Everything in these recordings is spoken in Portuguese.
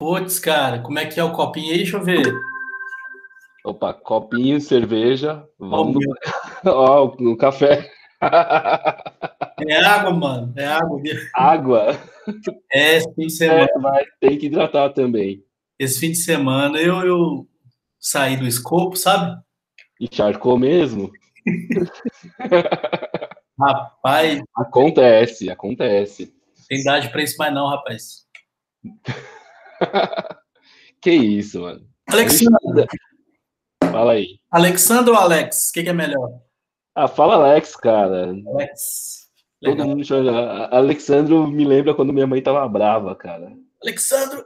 Putz, cara, como é que é o copinho aí? Deixa eu ver. Opa, copinho, cerveja. Vamos. Ó, oh, no café. É água, mano. É água. Água? É, esse fim de semana. É, mas tem que hidratar também. Esse fim de semana eu, eu saí do escopo, sabe? E charcou mesmo? rapaz. Acontece, acontece. Tem idade pra isso mais não, rapaz. que isso, mano. Alexandre. Fala aí. Alexandre ou Alex? O que, que, é melhor? Ah, fala Alex, cara. Alex. Legal. Todo mundo chama. Alexandro me lembra quando minha mãe tava brava, cara. Alexandro!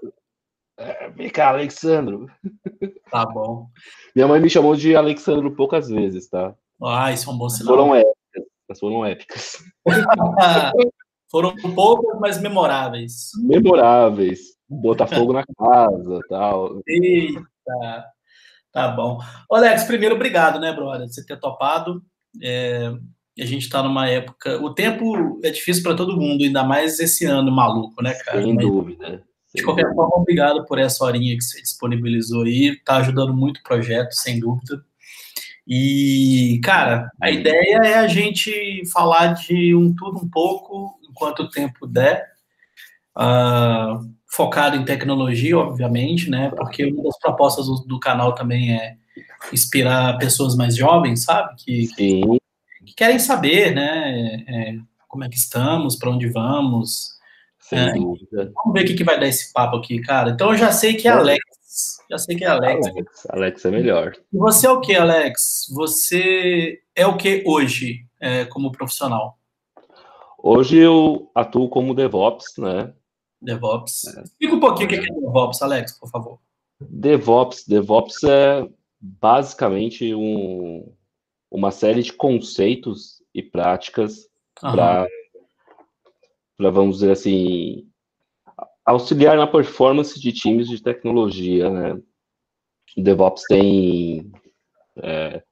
É, vem cá, Alexandro. Tá bom. Minha mãe me chamou de Alexandro poucas vezes, tá? Ah, isso é um bom sinal. Foram épicas. Foram épicas. foram poucas, mas memoráveis. Memoráveis. Botar fogo na casa tal. Eita. Tá bom. Alex, primeiro, obrigado, né, brother, você ter topado. É, a gente está numa época. O tempo é difícil para todo mundo, ainda mais esse ano maluco, né, cara? Sem Mas, dúvida. De qualquer forma, obrigado por essa horinha que você disponibilizou aí. Está ajudando muito o projeto, sem dúvida. E, cara, a ideia é a gente falar de um tudo um pouco, enquanto o tempo der. Uh, focado em tecnologia, obviamente, né? Porque uma das propostas do, do canal também é inspirar pessoas mais jovens, sabe? Que, que, que querem saber, né? É, como é que estamos, para onde vamos. Sem é, dúvida. Vamos ver o que, que vai dar esse papo aqui, cara. Então eu já sei que é Alex. Já sei que é Alex. Alex, Alex é melhor. E você é o que, Alex? Você é o que hoje, é, como profissional? Hoje eu atuo como DevOps, né? DevOps. É. Explica um pouquinho o que é DevOps, Alex, por favor. DevOps, DevOps é basicamente um, uma série de conceitos e práticas para, vamos dizer assim, auxiliar na performance de times de tecnologia, né? DevOps tem é,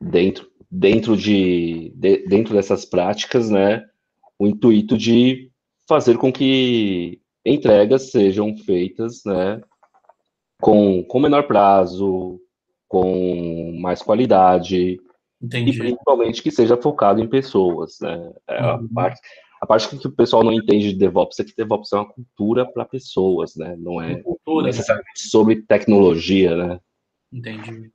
dentro dentro de, de, dentro dessas práticas, né, o intuito de fazer com que entregas sejam feitas, né, com, com menor prazo, com mais qualidade, Entendi. e principalmente que seja focado em pessoas, né, é uhum. a parte a parte que o pessoal não entende de DevOps é que DevOps é uma cultura para pessoas, né? Não é cultura, necessariamente né? sobre tecnologia, né? Entendi.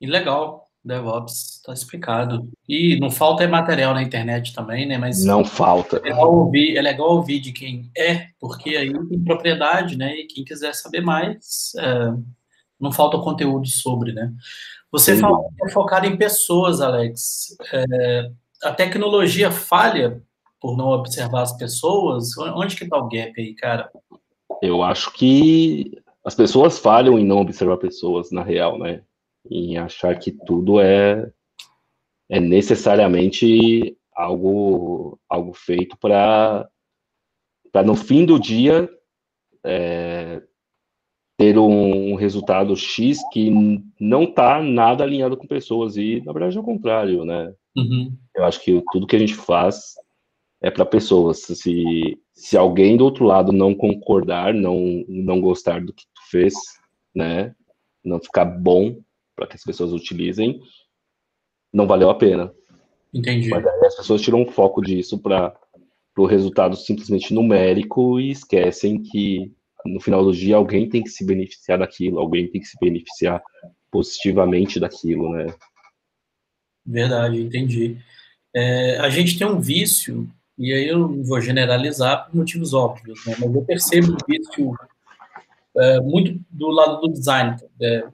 E legal. DevOps está explicado. E não falta é material na internet também, né? Mas não falta. É legal, ouvir, é legal ouvir de quem é, porque aí tem propriedade, né? E quem quiser saber mais, é, não falta conteúdo sobre, né? Você Sim. falou que é focado em pessoas, Alex. É, a tecnologia falha por não observar as pessoas? Onde que está o gap aí, cara? Eu acho que as pessoas falham em não observar pessoas, na real, né? Em achar que tudo é, é necessariamente algo, algo feito para no fim do dia é, ter um, resultado X que não está nada alinhado com pessoas, e na verdade é o contrário, né? Uhum. Eu acho que tudo que a gente faz é para pessoas. Se, se alguém do outro lado não concordar, não, não gostar do que tu fez, né? Não ficar bom para que as pessoas utilizem, não valeu a pena. Entendi. Mas aí as pessoas tiram o foco disso para o resultado simplesmente numérico e esquecem que no final do dia alguém tem que se beneficiar daquilo, alguém tem que se beneficiar positivamente daquilo, né? Verdade, entendi. É, a gente tem um vício, e aí eu vou generalizar por motivos óbvios, né? mas eu percebo um vício é, muito do lado do design, é,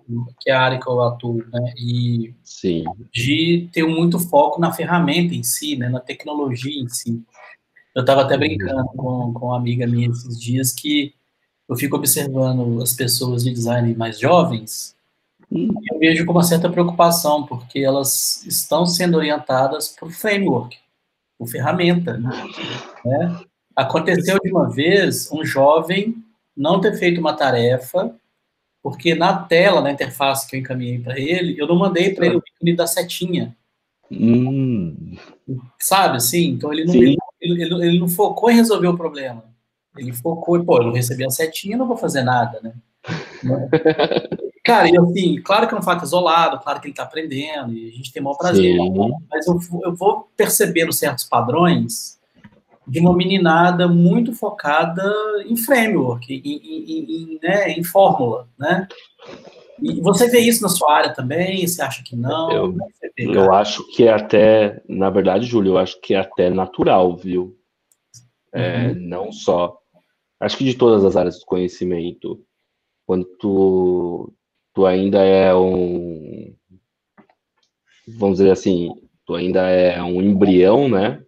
que é a área que eu atuo, né? E Sim. de ter muito foco na ferramenta em si, né? Na tecnologia em si. Eu estava até brincando com, com uma amiga minha esses dias que eu fico observando as pessoas de design mais jovens e eu vejo com uma certa preocupação, porque elas estão sendo orientadas por framework, por ferramenta. Né? Aconteceu de uma vez um jovem não ter feito uma tarefa, porque na tela, na interface que eu encaminhei para ele, eu não mandei para ele o ícone da setinha. Hum. Sabe, assim? Então ele não, ele, ele, ele, não focou em resolver o problema. Ele focou e, pô, eu não recebi a setinha, não vou fazer nada, né? Cara, e assim, claro que é um fato isolado, claro que ele está aprendendo, e a gente tem o maior prazer, Sim. mas eu, eu vou percebendo certos padrões de uma meninada muito focada em framework, em, em, em, né, em fórmula, né? E você vê isso na sua área também? Você acha que não? Eu, vê, eu acho que é até, na verdade, Júlio, eu acho que é até natural, viu? É, uhum. Não só. Acho que de todas as áreas do conhecimento, quando tu, tu ainda é um. Vamos dizer assim, tu ainda é um embrião, né?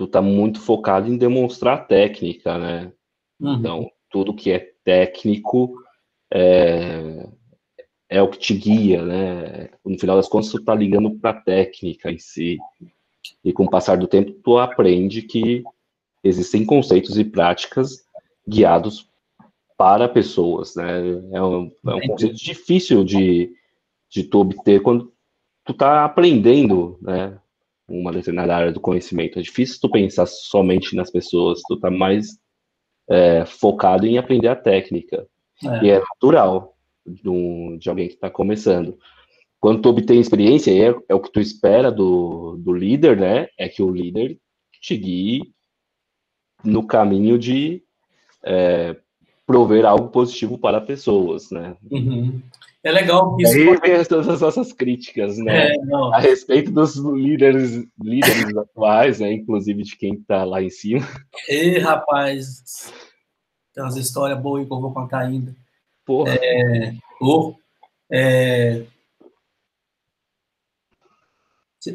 Tu tá muito focado em demonstrar técnica, né? Uhum. Então, tudo que é técnico é, é o que te guia, né? No final das contas, tu está ligando para a técnica em si. E com o passar do tempo, tu aprende que existem conceitos e práticas guiados para pessoas, né? É um, é um conceito difícil de, de tu obter quando tu está aprendendo, né? Uma determinada área do conhecimento. É difícil tu pensar somente nas pessoas, tu tá mais é, focado em aprender a técnica. É. E é natural de, de alguém que está começando. Quando tu obtém experiência, é, é o que tu espera do, do líder, né? É que o líder te guie no caminho de é, prover algo positivo para pessoas, né? Uhum. É legal que isso. Aí vem todas as nossas críticas, né? É, a respeito dos líderes, líderes atuais, né? Inclusive de quem está lá em cima. Ê, rapaz, tem umas histórias boas que eu vou contar ainda. Porra. É, é,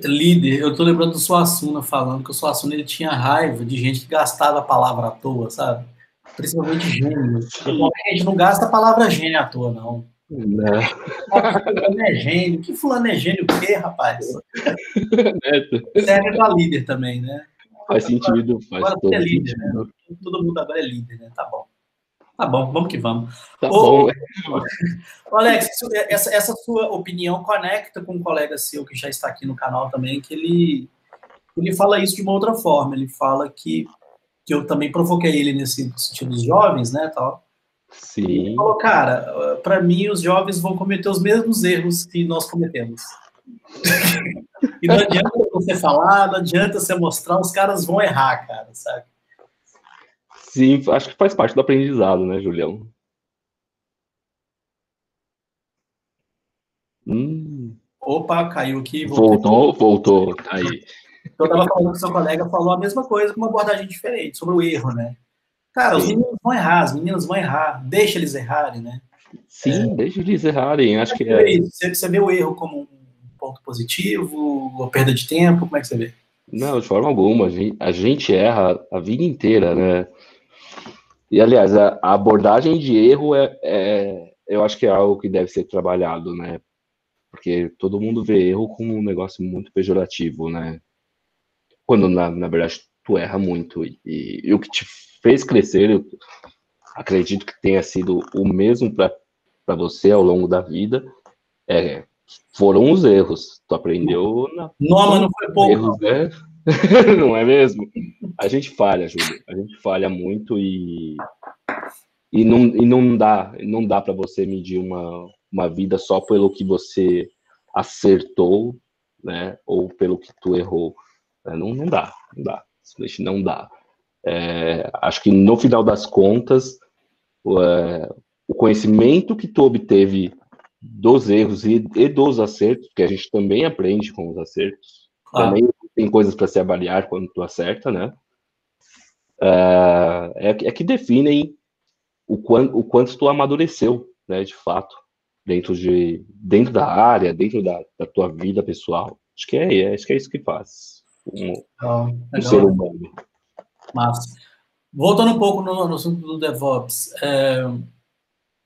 líder, eu tô lembrando do Suassuna falando que o Suassuna ele tinha raiva de gente que gastava a palavra à toa, sabe? Principalmente gênio. A gente não gasta a palavra gênio à toa, não. Não. Fulano é gênio. Que fulano é gênio o quê, rapaz? Serve para líder também, né? Faz sentido, faz agora todo é líder, né? Todo mundo agora é líder, né? Tá bom. Tá bom, vamos que vamos. Tá Ô, bom. Alex, essa, essa sua opinião conecta com um colega seu que já está aqui no canal também, que ele, ele fala isso de uma outra forma. Ele fala que, que eu também provoquei ele nesse sentido dos jovens, né, tal. Sim. Ele falou, cara, para mim os jovens vão cometer os mesmos erros que nós cometemos. e não adianta você falar, não adianta você mostrar, os caras vão errar, cara, sabe? Sim, acho que faz parte do aprendizado, né, Julião? Hum. Opa, caiu aqui. Voltou, voltou, tá aí. Eu estava falando que seu colega falou a mesma coisa com uma abordagem diferente, sobre o erro, né? Cara, os meninos vão errar, as meninas vão errar, deixa eles errarem, né? Sim, é. deixa eles errarem, acho que é. Você, você vê o erro como um ponto positivo, ou perda de tempo, como é que você vê? Não, de forma alguma, a gente, a gente erra a vida inteira, né? E, aliás, a, a abordagem de erro é, é, eu acho que é algo que deve ser trabalhado, né? Porque todo mundo vê erro como um negócio muito pejorativo, né? Quando, na, na verdade, tu erra muito. E, e o que te fez crescer, eu acredito que tenha sido o mesmo para você ao longo da vida, é, foram os erros. Tu aprendeu na. Não, mas não foi pouco. Erros, né? não é mesmo? A gente falha, Júlio. A gente falha muito e, e, não, e não dá, não dá para você medir uma, uma vida só pelo que você acertou, né? Ou pelo que tu errou. É, não, não dá, não dá. Simplesmente não dá. É, acho que no final das contas, o, é, o conhecimento que tu obteve dos erros e, e, dos acertos, que a gente também aprende com os acertos, também tem coisas para se avaliar quando tu acerta, né? Uh, é, é, que definem o, quanto, o quanto tu amadureceu, né, de fato, dentro, de, dentro da área, dentro da, da tua vida pessoal. Acho que é, acho que é isso que faz um, um ser humano. Mas, voltando um pouco no, no assunto do DevOps, é,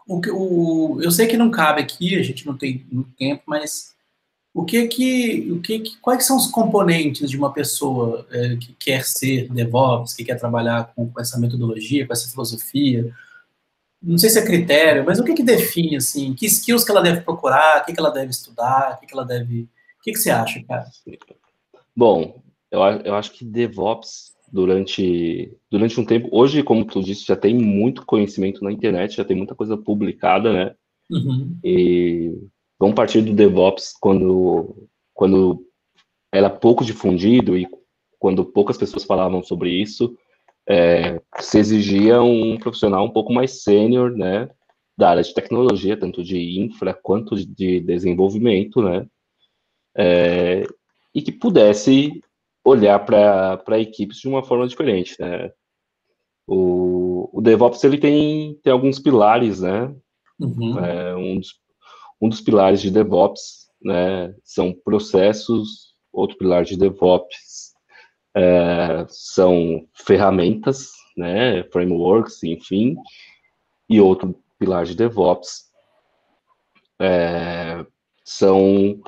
o, o, eu sei que não cabe aqui, a gente não tem muito tempo, mas o que que, o que, que quais são os componentes de uma pessoa é, que quer ser DevOps, que quer trabalhar com, com, essa metodologia, com essa filosofia? Não sei se é critério, mas o que que define assim? Que skills que ela deve procurar? O que que ela deve estudar? O que que ela deve? O que que você acha, cara? Bom, eu, eu acho que DevOps durante, durante um tempo. Hoje, como tu disse, já tem muito conhecimento na internet, já tem muita coisa publicada, né? Uhum. E vamos partir do DevOps quando, quando era pouco difundido e quando poucas pessoas falavam sobre isso, é, se exigia um profissional um pouco mais sênior, né? Da área de tecnologia, tanto de infra quanto de desenvolvimento, né? É, e que pudesse olhar para equipes de uma forma diferente, né? O, o DevOps ele tem, tem alguns pilares, né? Uhum. É, um, dos, um dos pilares de DevOps, né? São processos. Outro pilar de DevOps é, são ferramentas, né? Frameworks, enfim. E outro pilar de DevOps é, são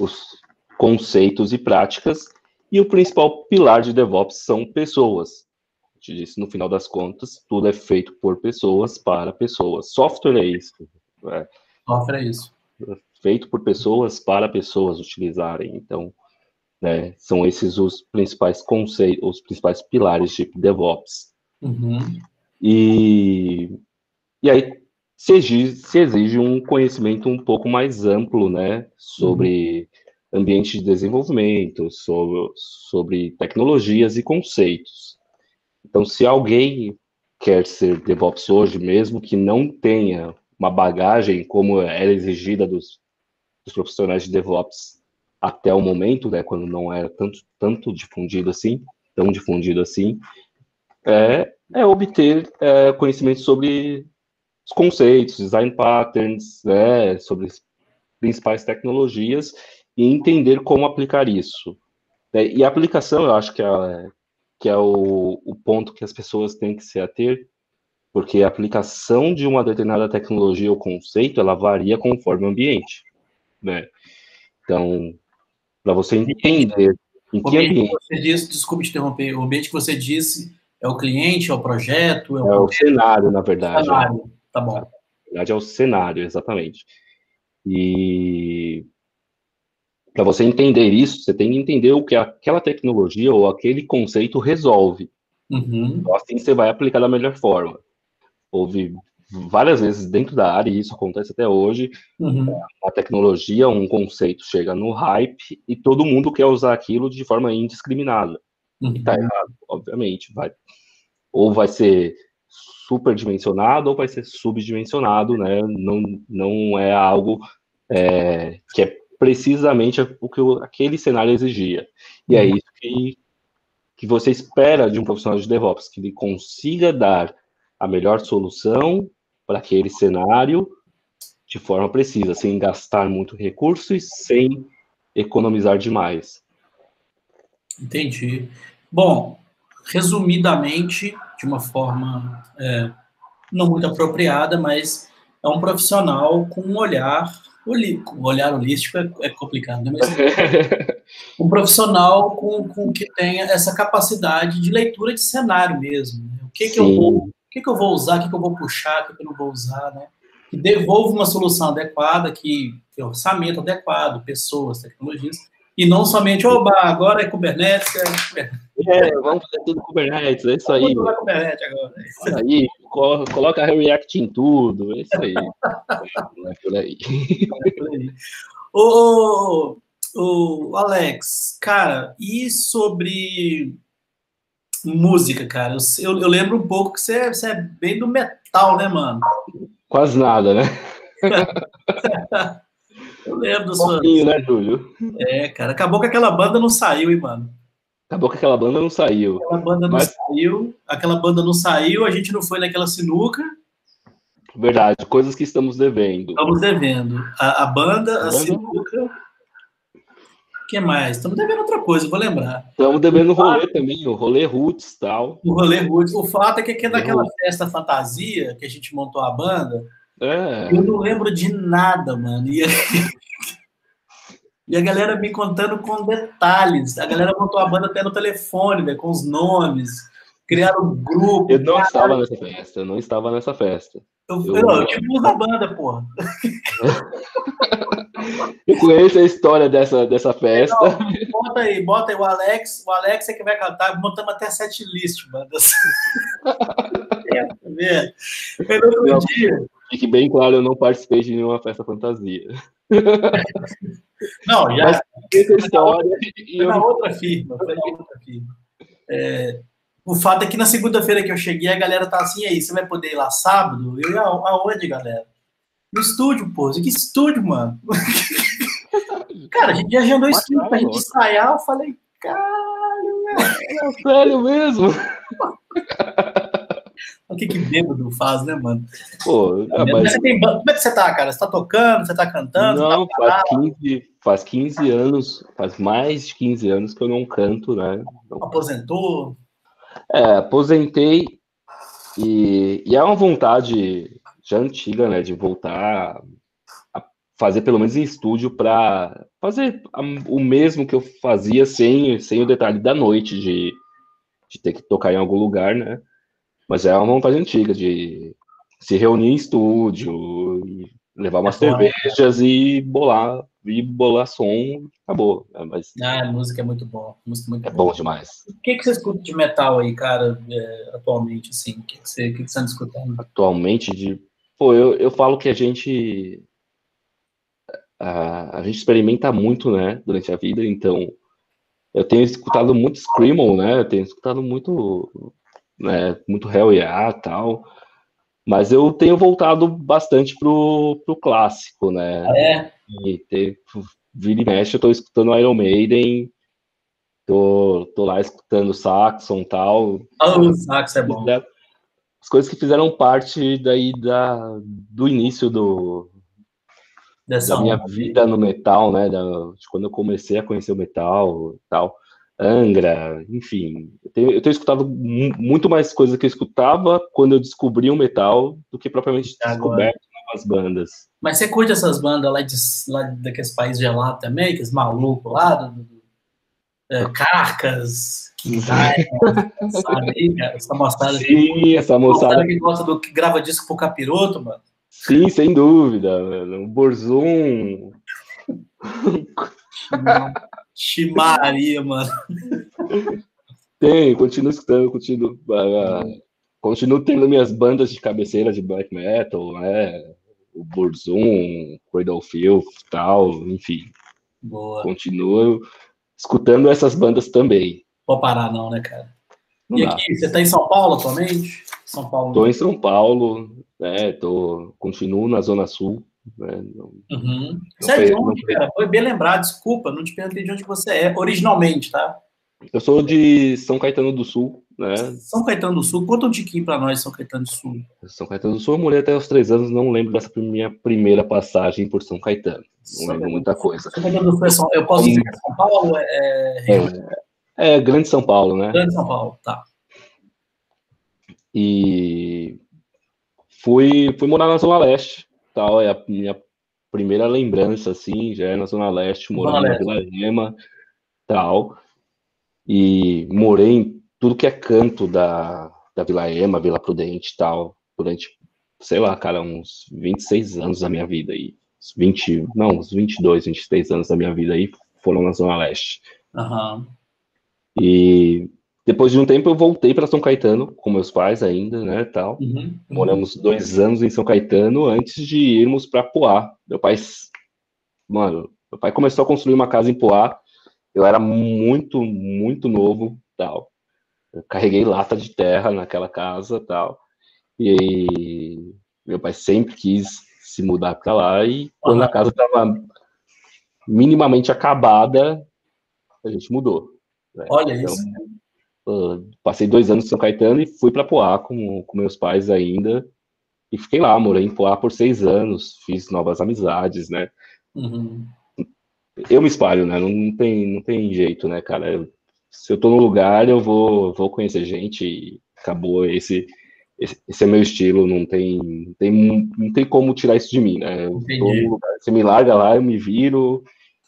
os conceitos e práticas e o principal pilar de DevOps são pessoas. Eu te disse, no final das contas, tudo é feito por pessoas para pessoas. Software é isso. É. Software é isso. Feito por pessoas para pessoas utilizarem. Então, né, são esses os principais conceitos, os principais pilares de DevOps. Uhum. E, e aí se exige, se exige um conhecimento um pouco mais amplo, né, sobre uhum ambiente de desenvolvimento, sobre, sobre tecnologias e conceitos. Então, se alguém quer ser DevOps hoje, mesmo que não tenha uma bagagem como era exigida dos, dos profissionais de DevOps até o momento, né, quando não era tanto, tanto difundido assim, tão difundido assim, é, é obter é, conhecimento sobre os conceitos, design patterns, né, sobre as principais tecnologias e entender como aplicar isso. É, e a aplicação, eu acho que é, que é o, o ponto que as pessoas têm que se ater, porque a aplicação de uma determinada tecnologia ou conceito, ela varia conforme o ambiente, né? Então, para você entender em que ambiente... Você disse, desculpe te interromper, o ambiente que você disse é o cliente, é o projeto? É o, é o cenário, na verdade. Cenário, tá bom. Na verdade, é o cenário, exatamente. E para você entender isso, você tem que entender o que aquela tecnologia ou aquele conceito resolve. Uhum. Então, assim você vai aplicar da melhor forma. Houve várias vezes dentro da área, e isso acontece até hoje, uhum. a tecnologia, um conceito chega no hype e todo mundo quer usar aquilo de forma indiscriminada. Uhum. E tá errado, obviamente. Vai, ou vai ser superdimensionado ou vai ser subdimensionado, né? Não, não é algo é, que é precisamente o que aquele cenário exigia. E é uhum. isso que, que você espera de um profissional de DevOps, que ele consiga dar a melhor solução para aquele cenário de forma precisa, sem gastar muito recurso e sem economizar demais. Entendi. Bom, resumidamente, de uma forma é, não muito apropriada, mas é um profissional com um olhar o, olhar holístico é, é complicado, né? Mas, um profissional com, com que tenha essa capacidade de leitura de cenário mesmo. Né? O que, que eu vou, o que, que eu vou usar, o que, que eu vou puxar, o que, que eu não vou usar, né? Que devolva uma solução adequada, que, que orçamento adequado, pessoas, tecnologias, e não somente, oba, agora é Kubernetes, é Kubernetes. É, vamos fazer tudo Kubernetes, é isso aí. Vamos Kubernetes agora. É isso aí, coloca React em tudo, é isso aí. É por aí. Ô, ô, Alex, cara, e sobre música, cara? Eu, eu lembro um pouco que você, você é bem do metal, né, mano? Quase nada, né? eu lembro do um pouquinho, né, Júlio? É, cara, acabou que aquela banda não saiu, hein, mano? Acabou que aquela banda não saiu. Aquela banda não Mas... saiu, aquela banda não saiu, a gente não foi naquela sinuca. Verdade, coisas que estamos devendo. Estamos devendo. A, a banda, a, a sinuca. O que mais? Estamos devendo outra coisa, vou lembrar. Estamos devendo o rolê também, o rolê Roots tal. O rolê Roots. O fato é que aqui é naquela festa fantasia que a gente montou a banda. É. Eu não lembro de nada, mano. E E a galera me contando com detalhes. A galera montou a banda até no telefone, né, com os nomes. Criaram um grupo. Eu não estava nessa festa, eu não estava nessa festa. Eu, eu, eu tipo da banda, porra. eu conheço a história dessa, dessa festa. Não, bota aí, bota aí o Alex. O Alex é que vai cantar. Montamos até sete list, bandas. é, tá vendo? Não, dia. Fique bem claro, eu não participei de nenhuma festa fantasia. Não, já. Mas, essa história. Foi na outra firma. Foi na outra firma. É, o fato é que na segunda-feira que eu cheguei, a galera tá assim, aí, você vai poder ir lá sábado? Eu, aonde, galera? No estúdio, pô. Que estúdio, mano? cara, a gente viajando no estúdio pra gente ensaiar, eu falei, caralho, velho. É sério mesmo? O que que bêbado faz, né, mano? Pô, é, mas... tem... Como é que você tá, cara? Você tá tocando? Você tá cantando? Não, tá faz, 15, faz 15 anos, faz mais de 15 anos que eu não canto, né? Aposentou? É, aposentei e, e é uma vontade já antiga, né, de voltar a fazer pelo menos em estúdio para fazer o mesmo que eu fazia sem, sem o detalhe da noite de, de ter que tocar em algum lugar, né? Mas é uma vontade antiga de se reunir em estúdio, levar umas é cervejas e bolar, e bolar som, acabou. Né? Mas, ah, a música é muito boa. Música é muito é bom demais. O que, que você escuta de metal aí, cara, é, atualmente, assim? O que, que, você, que, que você anda escutando? Atualmente, de... Pô, eu, eu falo que a gente... A, a gente experimenta muito, né, durante a vida, então... Eu tenho escutado muito Screamo, né? Eu tenho escutado muito né, muito Hell Yeah tal. Mas eu tenho voltado bastante pro, pro clássico, né? Ah, é? E ter, vira e mexe, eu tô escutando Iron Maiden, tô, tô lá escutando Saxon tal. Ah, o Saxon é bom. As coisas que fizeram parte daí da, do início do, Dessa da minha vida no metal, né? Da, de quando eu comecei a conhecer o metal tal. Angra, enfim. Eu tenho, eu tenho escutado muito mais coisas que eu escutava quando eu descobri o metal do que propriamente descoberto novas bandas. Mas você curte essas bandas lá, de, lá daqueles países gelados também, aqueles malucos lá, do, do, é, Carcas, Quintais, sabe cara? Essa moçada. Sim, essa moçada. que gosta do que grava disco pro capiroto, mano. Sim, sem dúvida, mano. O Borzum. Chimaria, mano. Tem, continuo escutando, continuo, uh, continuo tendo minhas bandas de cabeceira de black metal, né? O Burzum, Cradle Filth tal, enfim. Boa. Continuo escutando essas bandas também. Pode parar não, né, cara? Não e dá. aqui, você tá em São Paulo atualmente? São Paulo. Tô em São Paulo, né? Tô, continuo na Zona Sul. Né? Não, uhum. Você é de onde, cara? Foi bem lembrado, desculpa, não te perguntei de onde você é, originalmente, tá? Eu sou de São Caetano do Sul, né? São Caetano do Sul, conta um tiquinho pra nós, São Caetano do Sul. São Caetano do Sul, eu morei até os três anos, não lembro dessa minha primeira passagem por São Caetano. Não lembro muita coisa. São Caetano do Sul é São, eu posso dizer que é São Paulo? É, é, é Grande São Paulo, né? Grande São Paulo, tá. E fui, fui morar na Zona Leste, tal, é a minha primeira lembrança, assim, já é na Zona Leste, morando na Vila Gema, tal, e morei em tudo que é canto da, da Vila Ema, Vila Prudente tal, durante, sei lá, cara, uns 26 anos da minha vida aí, 20, não, uns 22, 23 anos da minha vida aí foram na Zona Leste. Uhum. E depois de um tempo eu voltei para São Caetano com meus pais ainda, né, tal. Uhum. Moramos dois anos em São Caetano antes de irmos para Poá. Meu pai, mano, meu pai começou a construir uma casa em Poá. Eu era muito, muito novo, tal. Eu carreguei lata de terra naquela casa, tal. E meu pai sempre quis se mudar para lá e quando a casa estava minimamente acabada, a gente mudou. Né? Olha então, isso Uh, passei dois anos em São Caetano e fui para Poá com, com meus pais ainda. E fiquei lá, morei em Poá por seis anos, fiz novas amizades, né? Uhum. Eu me espalho, né? Não tem, não tem jeito, né, cara? Eu, se eu tô no lugar, eu vou, vou conhecer gente e acabou. Esse, esse, esse é meu estilo, não tem, não tem, não tem como tirar isso de mim, né? Eu tô lugar, você me larga lá, eu me viro,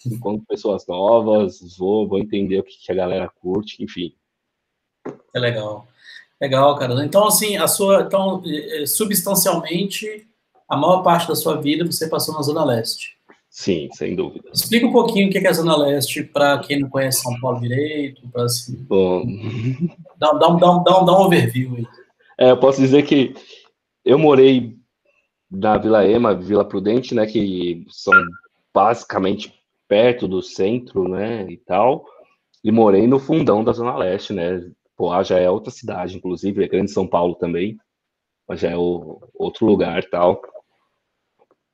encontro pessoas novas, vou, vou entender o que, que a galera curte, enfim. É legal. Legal, cara. Então, assim, a sua, então, eh, substancialmente, a maior parte da sua vida você passou na Zona Leste. Sim, sem dúvida. Explica um pouquinho o que é a Zona Leste para quem não conhece São Paulo direito, para assim. Bom. Dá, dá, dá, dá, dá um overview aí. É, eu posso dizer que eu morei na Vila Ema, Vila Prudente, né, que são basicamente perto do centro, né, e tal, e morei no fundão da Zona Leste, né, Poá já é outra cidade, inclusive, é grande São Paulo também, mas já é o, outro lugar tal.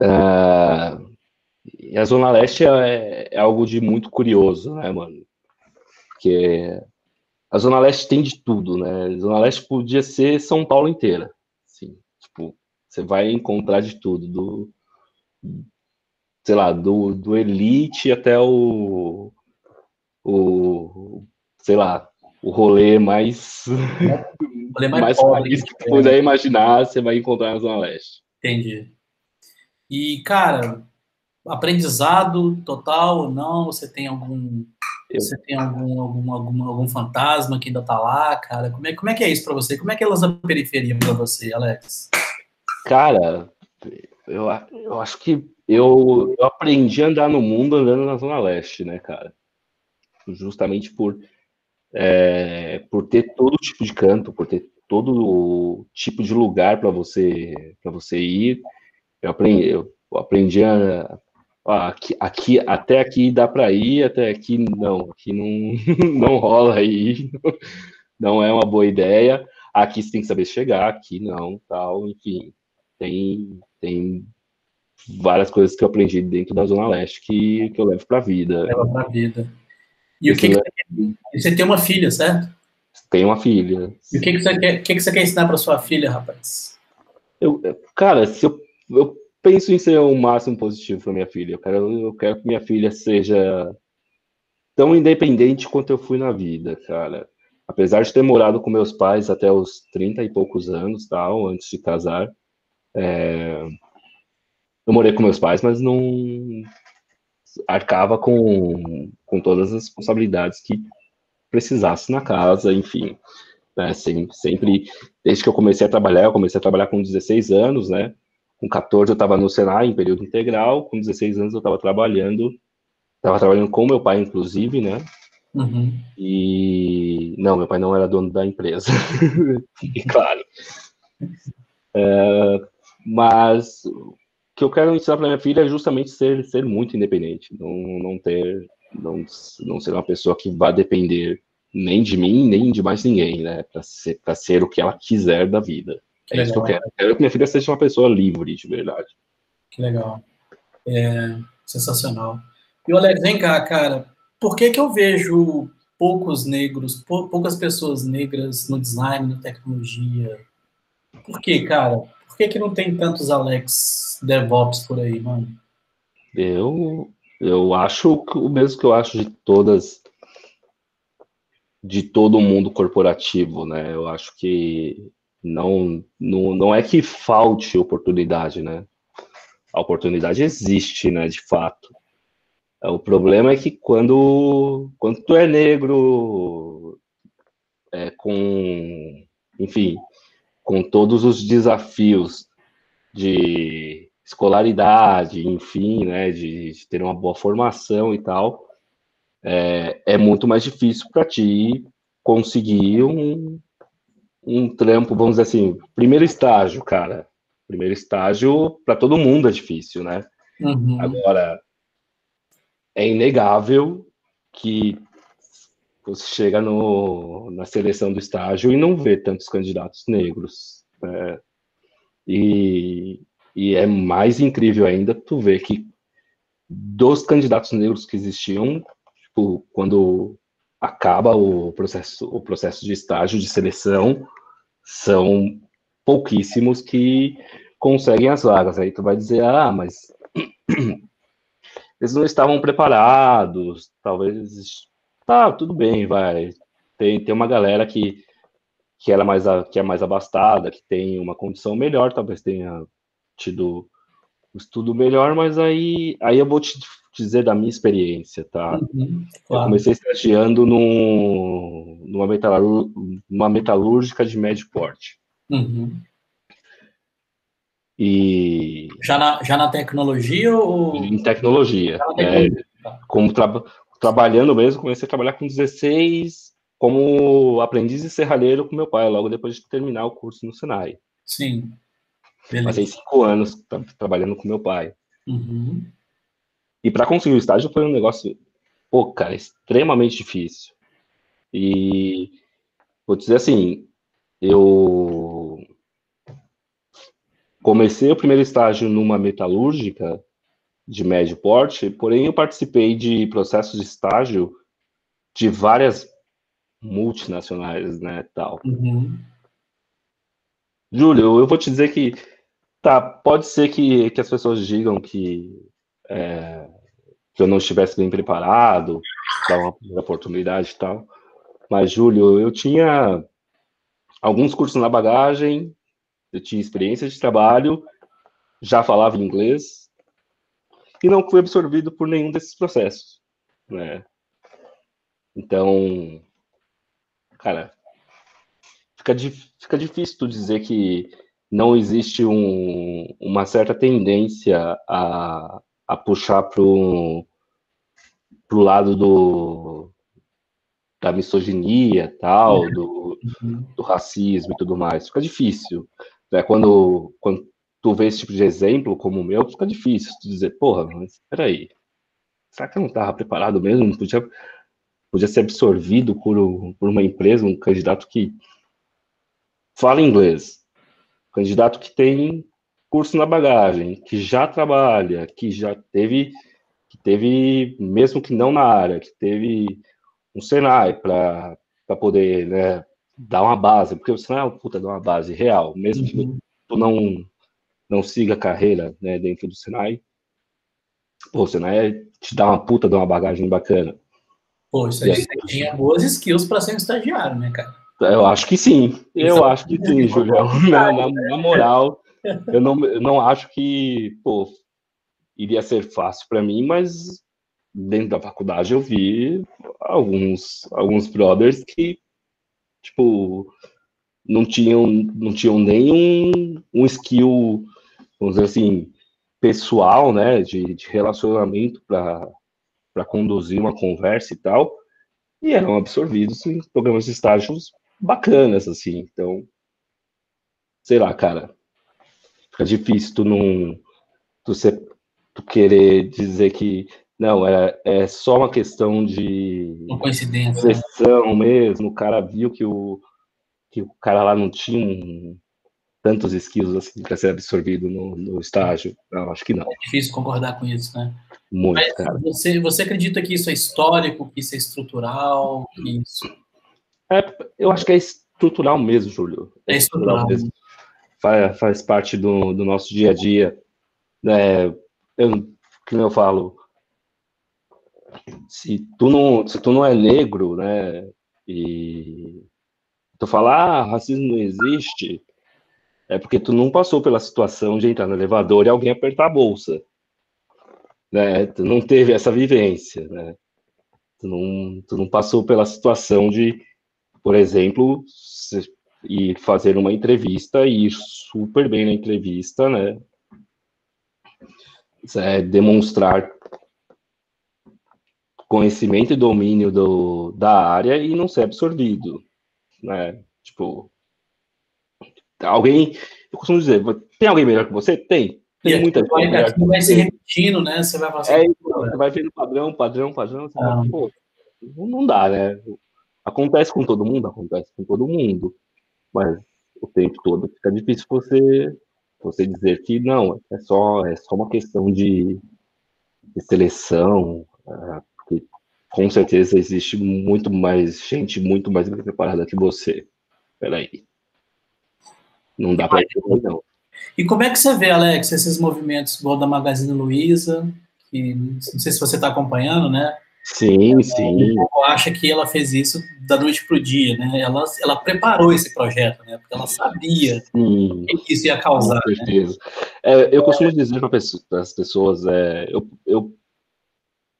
Uh, e a Zona Leste é, é, algo de muito curioso, né, mano? Porque a Zona Leste tem de tudo, né? A Zona Leste podia ser São Paulo inteira. Assim, tipo, você vai encontrar de tudo, do sei lá, do, do elite até o, o sei lá, o rolê mais o rolê mais, mais pobre, que tu puder imaginar, você vai encontrar na Zona Leste. Entendi. E, cara, aprendizado total ou não? Você tem algum você tem algum, algum, algum, algum fantasma que ainda tá lá, cara? Como é, como é que é isso para você? Como é que é elas na periferia para você, Alex? Cara, eu, eu acho que eu, eu aprendi a andar no mundo andando na Zona Leste, né, cara? Justamente por, é, por ter todo tipo de canto, por ter todo tipo de lugar para você para você ir. Eu aprendi, eu aprendi a, aqui, aqui, até aqui dá para ir, até aqui não, aqui não, não rola aí, não é uma boa ideia. Aqui você tem que saber chegar, aqui não, tal, enfim, tem, tem várias coisas que eu aprendi dentro da Zona Leste que, que eu levo para a vida. Leva para a vida. E o que, que você, você tem uma filha, certo? Tem uma filha. E o que, que, você, quer, que, que você quer ensinar para sua filha, rapaz? Eu, cara, se eu, eu penso em ser o máximo positivo para minha filha. Eu quero, eu quero que minha filha seja tão independente quanto eu fui na vida, cara. Apesar de ter morado com meus pais até os 30 e poucos anos, tal, antes de casar, é... eu morei com meus pais, mas não arcava com, com todas as responsabilidades que precisasse na casa, enfim. Né, sempre, sempre, desde que eu comecei a trabalhar, eu comecei a trabalhar com 16 anos, né? Com 14 eu estava no Senai em período integral, com 16 anos eu estava trabalhando, estava trabalhando com meu pai, inclusive, né? Uhum. E não, meu pai não era dono da empresa, e claro. É, mas que eu quero ensinar para minha filha é justamente ser, ser muito independente, não, não ter, não, não ser uma pessoa que vá depender nem de mim, nem de mais ninguém, né? Para ser, ser o que ela quiser da vida. Que é legal. isso que eu quero. Eu quero que minha filha seja uma pessoa livre, de verdade. Que legal. É sensacional. E o Alex, vem cá, cara. Por que, que eu vejo poucos negros, poucas pessoas negras no design, na tecnologia? Por que, cara? Que, que não tem tantos Alex DevOps por aí, mano? Eu, eu acho o mesmo que eu acho de todas de todo mundo corporativo, né? Eu acho que não, não, não é que falte oportunidade, né? A oportunidade existe, né, de fato. O problema é que quando, quando tu é negro, é, com, enfim, com todos os desafios de escolaridade, enfim, né, de, de ter uma boa formação e tal, é, é muito mais difícil para ti conseguir um, um trampo, vamos dizer assim, primeiro estágio, cara. Primeiro estágio, para todo mundo é difícil, né? Uhum. Agora, é inegável que você chega no, na seleção do estágio e não vê tantos candidatos negros. Né? E, e é mais incrível ainda tu ver que dos candidatos negros que existiam, tipo, quando acaba o processo, o processo de estágio de seleção, são pouquíssimos que conseguem as vagas. Aí tu vai dizer, ah, mas eles não estavam preparados, talvez. Tá, tudo bem, vai. Tem, tem uma galera que, que, era mais, que é mais abastada, que tem uma condição melhor, talvez tenha tido um estudo melhor, mas aí, aí eu vou te dizer da minha experiência, tá? Uhum, claro. Eu comecei estagiando num, numa, metalur, numa metalúrgica de médio porte. Uhum. E... Já na, já na tecnologia ou... Em tecnologia. Na tecnologia. É, como tra trabalhando mesmo, comecei a trabalhar com 16 como aprendiz de serralheiro com meu pai, logo depois de terminar o curso no Senai. Sim. Beleza. Passei cinco anos tra trabalhando com meu pai. Uhum. E para conseguir o estágio foi um negócio, pô, cara, extremamente difícil. E vou dizer assim, eu comecei o primeiro estágio numa metalúrgica de médio porte, porém eu participei de processos de estágio de várias multinacionais, né, tal. Uhum. Júlio, eu vou te dizer que tá, pode ser que, que as pessoas digam que, é, que eu não estivesse bem preparado para uma oportunidade e tal, mas Júlio, eu tinha alguns cursos na bagagem, eu tinha experiência de trabalho, já falava inglês e não fui absorvido por nenhum desses processos, né? Então, cara, fica, fica difícil tu dizer que não existe um, uma certa tendência a, a puxar para o lado do, da misoginia, tal, do, uhum. do racismo e tudo mais. Fica difícil. Né? Quando, quando tu vê esse tipo de exemplo, como o meu, fica difícil tu dizer, porra, mas espera aí, será que eu não estava preparado mesmo? Não podia podia ser absorvido por, por uma empresa, um candidato que fala inglês, um candidato que tem curso na bagagem, que já trabalha, que já teve, que teve, mesmo que não na área, que teve um Senai para poder né, dar uma base, porque o Senai é puta de uma base real, mesmo que uhum. tu não, não siga a carreira né, dentro do Senai, pô, o Senai te dá uma puta de uma bagagem bacana. Pô, isso aí tinha boas skills para ser um estagiário, né, cara? Eu acho que sim. Eu isso acho que sim, Julião. Na, na, na, moral, eu não, eu não acho que, pô, iria ser fácil para mim, mas dentro da faculdade eu vi alguns, alguns brothers que, tipo, não tinham, não tinham nenhum um skill, vamos dizer assim, pessoal, né, de, de relacionamento para conduzir uma conversa e tal, e eram absorvidos em programas de estágios bacanas, assim. Então, sei lá, cara, fica difícil tu não tu, ser, tu querer dizer que não, é, é só uma questão de uma coincidência. Pressão mesmo, o cara viu que o, que o cara lá não tinha um, tantos skills assim para ser absorvido no, no estágio. Não, acho que não. É difícil concordar com isso, né? Muito, Mas cara. Você, você acredita que isso é histórico, que isso é estrutural, que isso... É, eu acho que é estrutural mesmo, Júlio. É, estrutural. mesmo. Faz, faz parte do, do nosso dia a dia. É, eu, como eu falo, se tu não, se tu não é negro, né, e tu falar, ah, racismo não existe, é porque tu não passou pela situação de entrar no elevador e alguém apertar a bolsa né? Tu não teve essa vivência, né? Tu não, tu não passou pela situação de, por exemplo, ir fazer uma entrevista e ir super bem na entrevista, né? É demonstrar conhecimento e domínio do, da área e não ser absorvido, né? Tipo, alguém, eu costumo dizer, tem alguém melhor que você? Tem. Tem e muita gente. Aqui vai se repetindo, né? Você vai passar. É, você vai vendo padrão, padrão, padrão. Você ah. pô, não dá, né? Acontece com todo mundo, acontece com todo mundo. Mas o tempo todo fica difícil você, você dizer que não, é só, é só uma questão de, de seleção, é, porque com certeza existe muito mais gente, muito mais bem preparada que você. Peraí. Não dá para dizer não. E como é que você vê, Alex, esses movimentos igual da Magazine Luiza, que não sei se você está acompanhando, né? Sim, é, sim. acha que ela fez isso da noite para o dia, né? Ela, ela preparou esse projeto, né? Porque ela sabia sim, que isso ia causar. Com né? certeza. Né? É, eu costumo dizer para as pessoas, é, eu, eu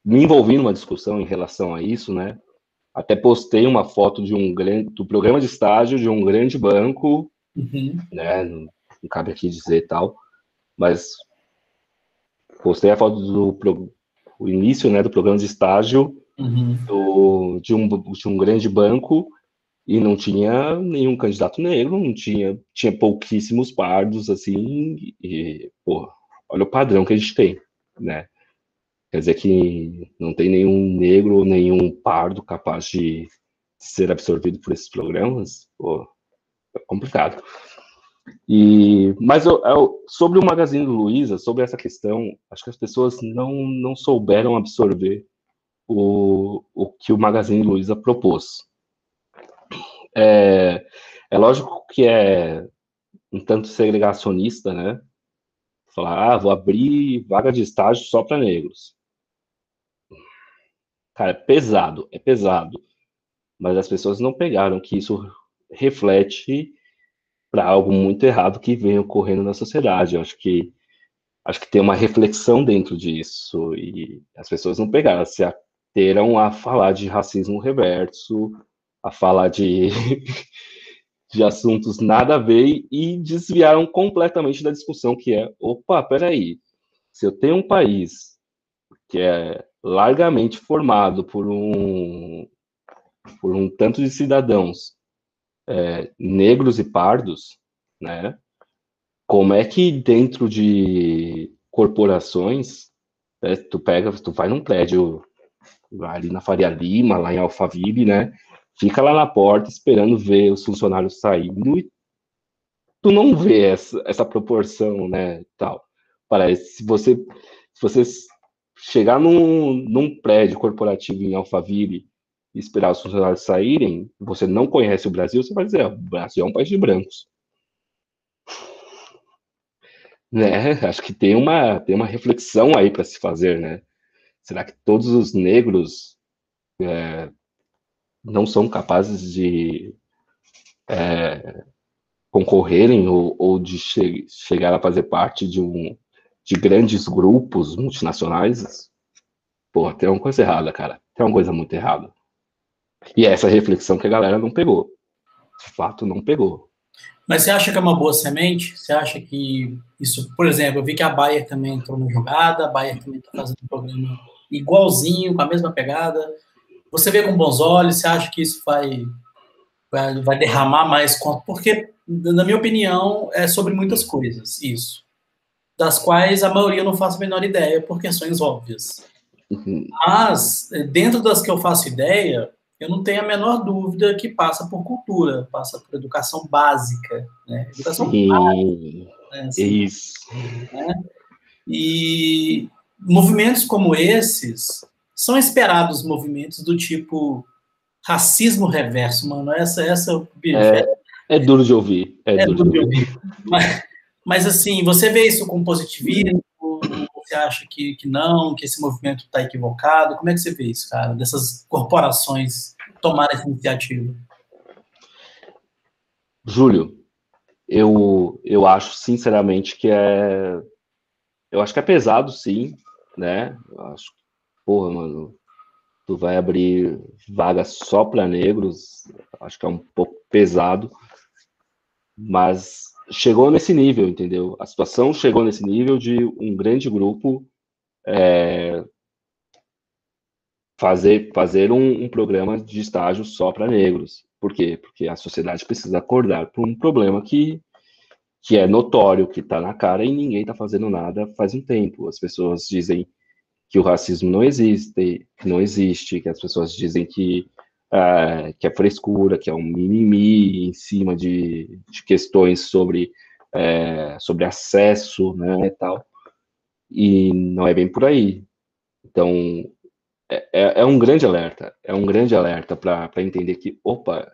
me envolvi numa discussão em relação a isso, né? Até postei uma foto de um grande, do programa de estágio de um grande banco, uhum. né? Não, não, cabe aqui dizer tal, mas postei a foto do pro, o início, né, do programa de estágio uhum. do, de, um, de um grande banco e não tinha nenhum candidato negro, não tinha, tinha pouquíssimos pardos, assim, e, pô, olha o padrão que a gente tem, né? Quer dizer que não tem nenhum negro ou nenhum pardo capaz de ser absorvido por esses programas, pô, é complicado. E, mas eu, eu, sobre o Magazine Luiza, sobre essa questão, acho que as pessoas não, não souberam absorver o, o que o Magazine Luiza propôs. É, é lógico que é um tanto segregacionista, né? Falar, ah, vou abrir vaga de estágio só para negros. Cara, é pesado, é pesado. Mas as pessoas não pegaram que isso reflete para algo muito errado que vem ocorrendo na sociedade. Eu acho que acho que tem uma reflexão dentro disso e as pessoas não pegaram, se ateram a falar de racismo reverso, a falar de de assuntos nada a ver e desviaram completamente da discussão que é, opa, peraí, se eu tenho um país que é largamente formado por um, por um tanto de cidadãos é, negros e pardos, né? Como é que dentro de corporações, é, tu pega, tu vai num prédio ali na Faria Lima, lá em Alphaville, né? Fica lá na porta esperando ver os funcionários saindo e tu não vê essa, essa proporção, né, tal. Parece, se você, se você chegar num, num prédio corporativo em Alphaville esperar os funcionários saírem, você não conhece o Brasil, você vai dizer, o Brasil é um país de brancos. Né? Acho que tem uma, tem uma reflexão aí para se fazer, né? Será que todos os negros é, não são capazes de é, concorrerem ou, ou de che chegar a fazer parte de um de grandes grupos multinacionais, pô, tem uma coisa errada, cara. Tem uma coisa muito errada. E é essa reflexão que a galera não pegou. De fato, não pegou. Mas você acha que é uma boa semente? Você acha que isso, por exemplo, eu vi que a Bayer também entrou na jogada, a Bayer também está fazendo um programa igualzinho, com a mesma pegada. Você vê com bons olhos, você acha que isso vai, vai, vai derramar mais? Porque, na minha opinião, é sobre muitas coisas, isso das quais a maioria não faço a menor ideia por questões óbvias. Uhum. Mas, dentro das que eu faço ideia, eu não tenho a menor dúvida que passa por cultura, passa por educação básica, né? Educação Sim, básica. Né? Assim, isso. Né? E movimentos como esses são esperados movimentos do tipo racismo reverso, mano. Essa, essa é, é duro de ouvir. É, é duro, duro, de ouvir. ouvir. Mas, mas, assim, você vê isso com positivismo? Você acha que, que não, que esse movimento está equivocado? Como é que você vê isso, cara? Dessas corporações tomar essa iniciativa? Júlio, eu, eu acho sinceramente que é. Eu acho que é pesado, sim, né? Eu acho, porra, mano, tu vai abrir vaga só para negros, acho que é um pouco pesado, mas chegou nesse nível, entendeu? A situação chegou nesse nível de um grande grupo é, fazer, fazer um, um, programa de estágio só para negros. Por quê? Porque a sociedade precisa acordar para um problema que, que é notório, que está na cara e ninguém está fazendo nada faz um tempo. As pessoas dizem que o racismo não existe, que não existe, que as pessoas dizem que uh, que é frescura, que é um mimimi em cima de, de questões sobre, uh, sobre acesso, né, e tal. E não é bem por aí. Então, é, é, é um grande alerta, é um grande alerta para entender que, opa,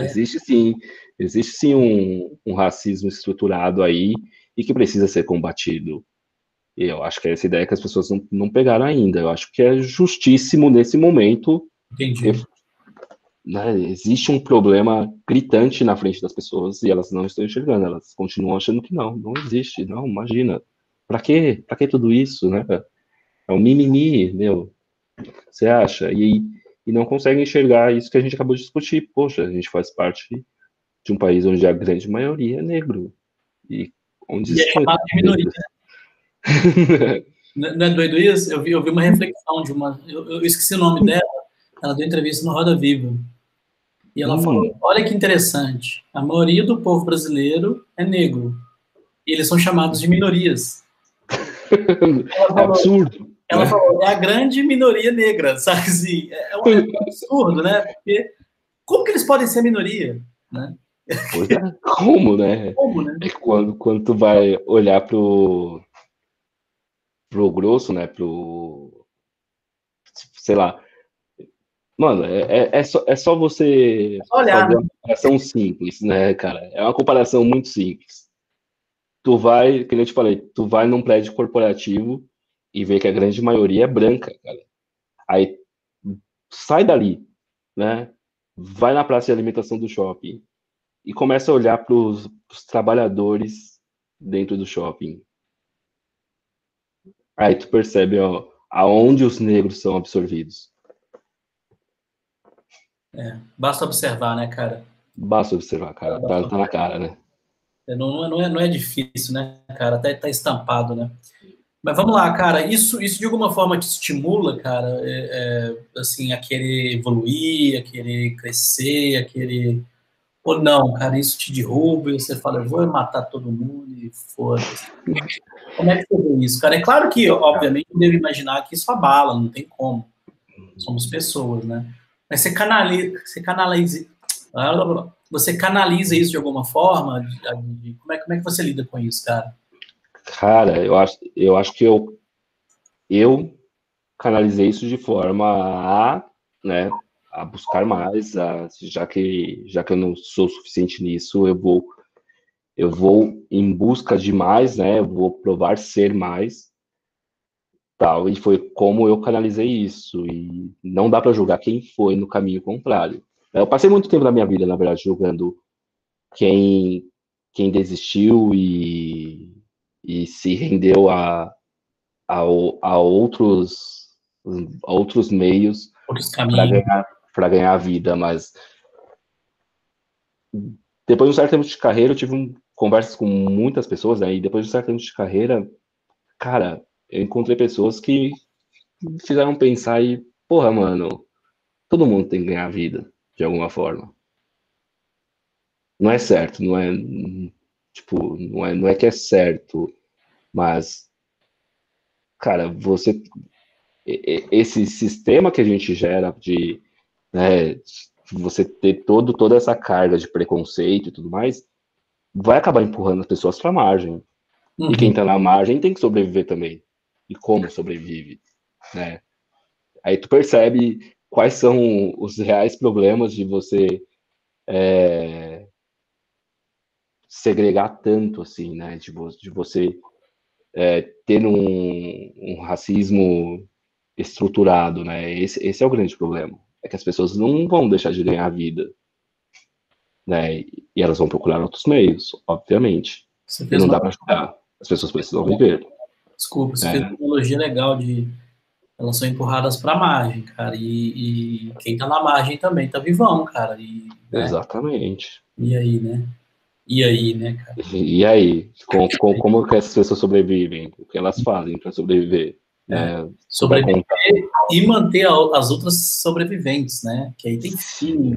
existe sim, existe sim um, um racismo estruturado aí e que precisa ser combatido. E eu acho que é essa ideia que as pessoas não, não pegaram ainda. Eu acho que é justíssimo nesse momento Entendi né, existe um problema gritante na frente das pessoas e elas não estão enxergando, elas continuam achando que não, não existe, não, imagina. Para quê? Para que tudo isso, né? É um mimimi, meu. Você acha? E, e não consegue enxergar isso que a gente acabou de discutir. Poxa, a gente faz parte de um país onde a grande maioria é negro. E onde e é chamado de minoria. não é doido isso? Eu vi, eu vi uma reflexão de uma. Eu, eu esqueci o nome dela. Ela deu entrevista no Roda Viva. E ela hum. falou: olha que interessante, a maioria do povo brasileiro é negro. E eles são chamados de minorias. Falou, absurdo. Ela né? falou, é a grande minoria negra, sabe assim? É um, é um absurdo, né? Porque como que eles podem ser minoria, né? É, como, né? Como, né? É quando, quando tu vai olhar pro, pro grosso, né? Pro. Sei lá. Mano, é, é, é só, é só você Olhar, fazer uma né? comparação simples, né, cara? É uma comparação muito simples. Tu vai, que eu te falei, tu vai num prédio corporativo e vê que a grande maioria é branca, cara. Aí sai dali, né? Vai na praça de alimentação do shopping e começa a olhar para os trabalhadores dentro do shopping. Aí tu percebe ó, aonde os negros são absorvidos. É, basta observar, né, cara? Basta observar, cara. Tá, tá na cara, né? É, não, não, é, não é difícil, né, cara? Tá, tá estampado, né? Mas vamos lá, cara. Isso, isso de alguma forma te estimula, cara, é, é, assim, a querer evoluir, a querer crescer, a querer ou não, cara, isso te derruba e você fala, eu vou matar todo mundo e foda-se. Como é que você vê isso, cara? É claro que, obviamente, eu devo imaginar que isso abala, não tem como. Somos pessoas, né? Mas você canaliza, você canaliza, você canaliza isso de alguma forma? Como é, como é que você lida com isso, cara? Cara, eu acho, eu acho que eu, eu canalizei isso de forma a, né, a buscar mais, a, já que já que eu não sou suficiente nisso, eu vou eu vou em busca de mais, né? Eu vou provar ser mais, tal. E foi como eu canalizei isso. E não dá para julgar quem foi no caminho contrário. Eu passei muito tempo da minha vida, na verdade, julgando quem quem desistiu e, e se rendeu a, a, a outros a outros meios para ganhar ganhar a vida, mas depois de um certo tempo de carreira, eu tive um, conversas com muitas pessoas, aí né, depois de um certo tempo de carreira, cara, eu encontrei pessoas que fizeram pensar e, porra, mano, todo mundo tem que ganhar vida, de alguma forma. Não é certo, não é, tipo, não é, não é que é certo, mas, cara, você, esse sistema que a gente gera de né, você ter todo, toda essa carga de preconceito e tudo mais, vai acabar empurrando as pessoas para a margem. Uhum. E quem está na margem tem que sobreviver também. E como sobrevive, né? Aí tu percebe quais são os reais problemas de você é, segregar tanto assim, né? De, de você é, ter um, um, racismo estruturado, né? Esse, esse é o grande problema é que as pessoas não vão deixar de ganhar a vida. Né? E elas vão procurar outros meios, obviamente. Não dá para ajudar. As pessoas precisam viver. Desculpa, você é. fez uma analogia legal de elas são empurradas para a margem, cara. E, e, quem tá na margem também tá vivão, cara. E, né? Exatamente. E aí, né? E aí, né, cara? E, aí? Com, com, como que essas pessoas sobrevivem? O que elas fazem para sobreviver? É, sobreviver e manter as outras sobreviventes, né? Que aí tem sim.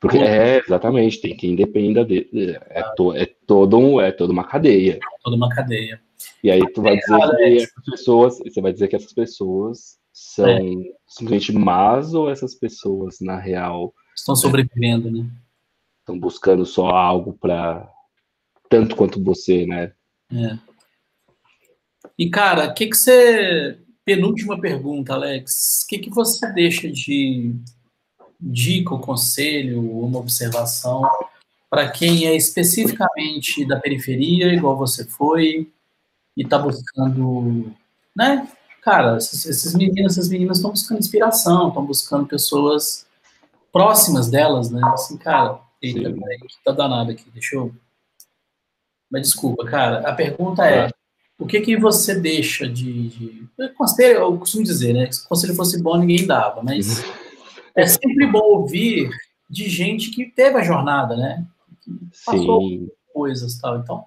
Porque é exatamente, tem quem dependa dele. É, to, é todo um, é toda uma cadeia. Toda uma cadeia. E aí tu vai dizer que essas pessoas, você vai dizer que essas pessoas são é. simplesmente más ou essas pessoas na real estão sobrevivendo, né? Estão buscando só algo para tanto quanto você, né? É. E, cara, o que, que você. Penúltima pergunta, Alex. O que, que você deixa de dica, ou conselho, uma observação para quem é especificamente da periferia, igual você foi, e está buscando, né? Cara, esses, esses meninos, essas meninas estão buscando inspiração, estão buscando pessoas próximas delas, né? Assim, cara, eita, peraí, que tá danado aqui, deixa eu. Mas desculpa, cara, a pergunta é: o que que você deixa de, de eu, conselho, eu costumo dizer, né? Se o conselho fosse bom, ninguém dava, mas é sempre bom ouvir de gente que teve a jornada, né? Que passou Sim. coisas tal. Então, o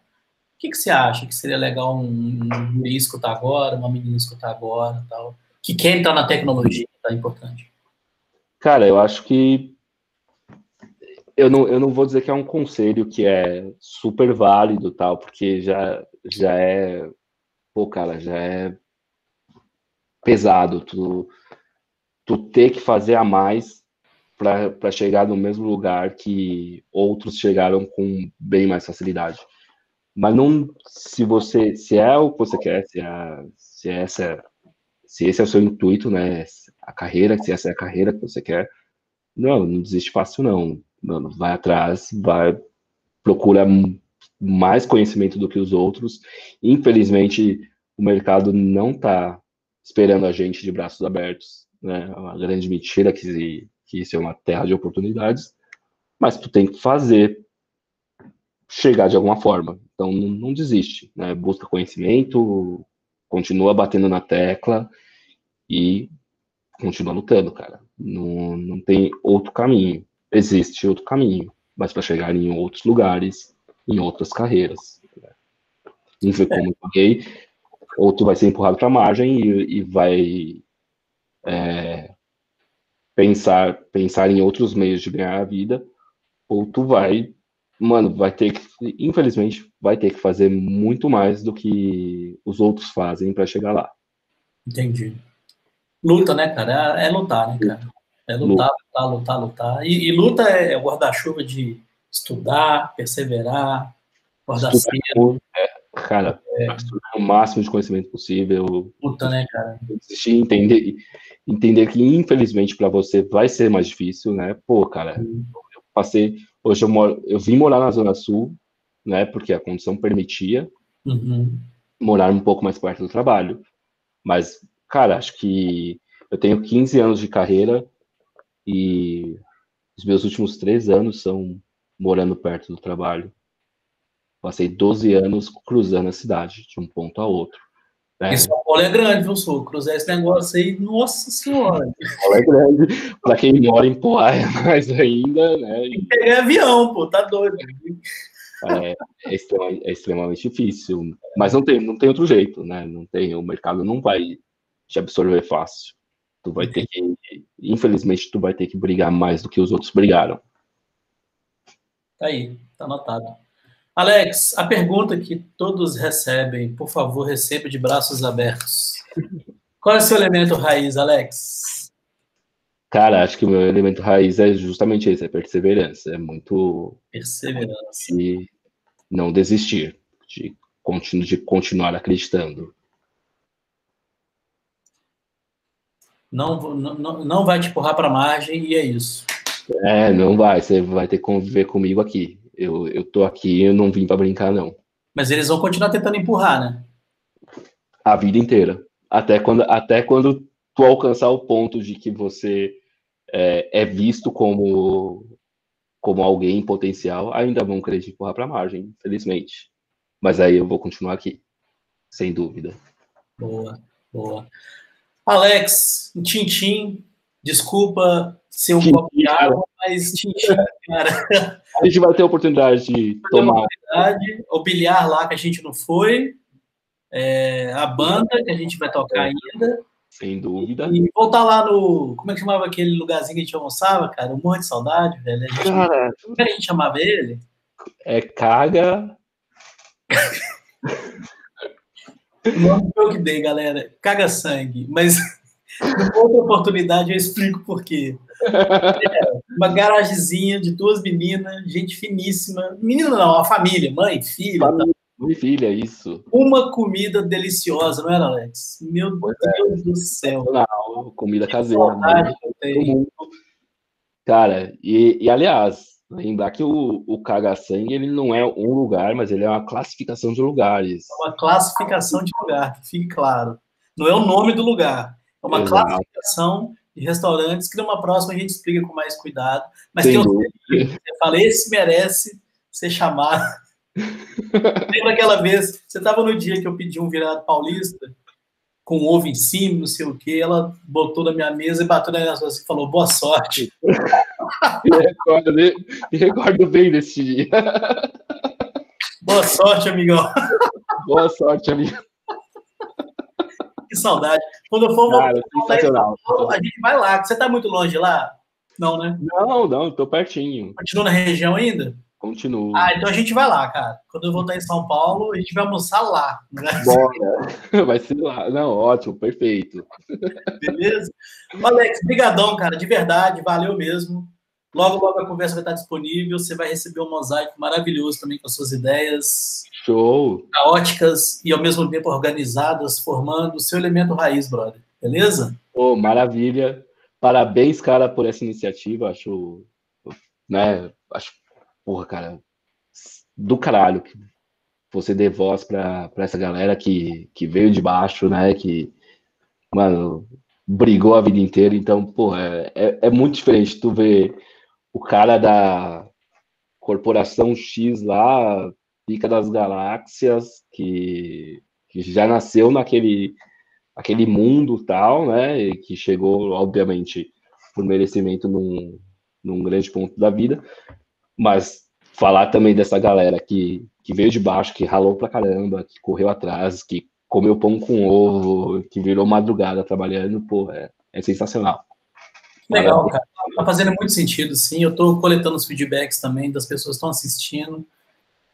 que, que você acha que seria legal um, um guri escutar agora, uma menina escutar agora tal? Que quer entrar na tecnologia, tá importante. Cara, eu acho que eu não, eu não vou dizer que é um conselho que é super válido tal, porque já, já é, pô, cara, já é pesado tu, tu ter que fazer a mais para chegar no mesmo lugar que outros chegaram com bem mais facilidade. Mas não, se você, se é o que você quer, se, é, se é essa, se esse é o seu intuito, né, a carreira, se essa é a carreira que você quer, não, não desiste fácil não, mano, vai atrás, vai procura mais conhecimento do que os outros. Infelizmente, o mercado não está esperando a gente de braços abertos, né? É uma grande mentira que que isso é uma terra de oportunidades, mas tu tem que fazer chegar de alguma forma. Então não, não desiste, né? Busca conhecimento, continua batendo na tecla e continua lutando, cara. Não, não tem outro caminho. Existe outro caminho, mas para chegar em outros lugares, em outras carreiras. Né? como eu falei, ou tu vai ser empurrado para a margem e, e vai é, pensar, pensar em outros meios de ganhar a vida, ou tu vai, mano, vai ter que, infelizmente, vai ter que fazer muito mais do que os outros fazem para chegar lá. Entendi. Luta, né, cara? É, é lutar, né, cara? É lutar, lutar, lutar, lutar. E, e luta é, é o guarda-chuva de estudar, perseverar, cedo. É, cara, é. o máximo de conhecimento possível. Luta, né, cara? Existir, entender, entender que infelizmente para você vai ser mais difícil, né? Pô, cara, uhum. eu passei, hoje eu moro, eu vim morar na Zona Sul, né? Porque a condição permitia uhum. morar um pouco mais perto do trabalho. Mas, cara, acho que eu tenho 15 anos de carreira e os meus últimos três anos são morando perto do trabalho. Passei 12 anos cruzando a cidade, de um ponto a outro. Né? E São Paulo é grande, viu, Sul? Cruzar esse negócio aí, nossa senhora. São Paulo é grande. Para quem mora em Poá é mais ainda, né? Tem que pegar avião, pô, tá doido. É, é, extremamente, é, extremamente difícil. Mas não tem, não tem outro jeito, né? Não tem, o mercado não vai te absorver fácil. Tu vai ter que, infelizmente, tu vai ter que brigar mais do que os outros brigaram. Tá aí, tá anotado. Alex, a pergunta que todos recebem, por favor, receba de braços abertos. Qual é o seu elemento raiz, Alex? Cara, acho que o meu elemento raiz é justamente esse, é perseverança. É muito. Perseverança. E não desistir, de, continu, de continuar acreditando. Não, não, não vai te empurrar para a margem e é isso. É, não vai. Você vai ter que conviver comigo aqui. Eu, eu tô aqui, eu não vim para brincar, não. Mas eles vão continuar tentando empurrar, né? A vida inteira. Até quando, até quando tu alcançar o ponto de que você é, é visto como, como alguém potencial, ainda vão querer te empurrar para a margem, infelizmente. Mas aí eu vou continuar aqui, sem dúvida. Boa, boa. Alex, um tintim, desculpa ser um copo de água, mas cara. A gente vai ter a oportunidade de tomar. Oportunidade, o bilhar lá que a gente não foi, é, a banda que a gente vai tocar ainda. Sem dúvida. E voltar lá no. Como é que chamava aquele lugarzinho que a gente almoçava, cara? Um monte de saudade, velho. A gente, cara, como é que a gente chamava ele? É Caga. o nome que eu que dei, galera. Caga sangue. Mas outra oportunidade eu explico por quê. É, uma garagezinha de duas meninas, gente finíssima. Menina não, a família, mãe, filha. Família, tá. Mãe filha, isso. Uma comida deliciosa, não era, Alex? Meu pois é. Deus é. do céu. Não, comida caseira. Né? Cara, e, e aliás, lembrar que o, o Caga-Sangue ele não é um lugar, mas ele é uma classificação de lugares. É uma classificação de lugar, que fique claro. Não é o nome do lugar, é uma Exato. classificação de restaurantes que numa próxima a gente explica com mais cuidado, mas Sem que eu, eu falei, esse merece ser chamado Lembra aquela vez, você estava no dia que eu pedi um virado paulista, com ovo em cima, não sei o que, ela botou na minha mesa e bateu na minha e falou, boa sorte. me, recordo, me recordo bem desse dia. Boa sorte, amigão. Boa sorte, amigo. Que saudade. Quando eu for, Cara, vou, a gente vai lá. Você está muito longe lá? Não, né? Não, não, estou pertinho. Continua na região ainda? Continuo. Ah, então a gente vai lá, cara. Quando eu voltar em São Paulo, a gente vai almoçar lá. Né? Bora. Vai ser lá. Não, ótimo, perfeito. Beleza? Alex, brigadão, cara, de verdade, valeu mesmo. Logo, logo a conversa vai estar disponível. Você vai receber um mosaico maravilhoso também com as suas ideias. Show! Caóticas e ao mesmo tempo organizadas, formando o seu elemento raiz, brother. Beleza? Oh, maravilha. Parabéns, cara, por essa iniciativa. Acho, né, acho porra, cara, do caralho que você dê voz pra, pra essa galera que, que veio de baixo, né? Que, mano, brigou a vida inteira. Então, porra, é, é, é muito diferente tu ver o cara da corporação X lá, pica das galáxias, que, que já nasceu naquele aquele mundo tal, né? E que chegou, obviamente, por merecimento num, num grande ponto da vida, mas falar também dessa galera que, que veio de baixo, que ralou pra caramba, que correu atrás, que comeu pão com ovo, que virou madrugada trabalhando, pô, é, é sensacional. Legal, cara. Tá fazendo muito sentido, sim. Eu tô coletando os feedbacks também das pessoas que estão assistindo.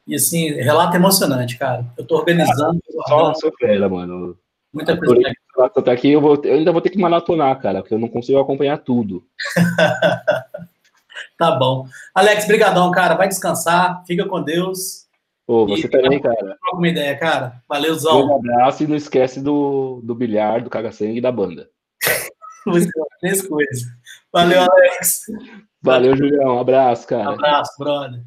E, assim, relato emocionante, cara. Eu tô organizando. Ah, só sofrendo, mano. Muita coisa. Até aqui eu, vou, eu ainda vou ter que maratonar, cara, porque eu não consigo acompanhar tudo. Tá bom. Alex, brigadão, cara. Vai descansar. Fica com Deus. Pô, você e, também, cara. Troca uma ideia, cara. Valeuzão. Um abraço e não esquece do, do bilhar, do caga-sangue e da banda. Três coisas. Valeu, Alex. Valeu, Julião. Um abraço, cara. Um abraço, brother.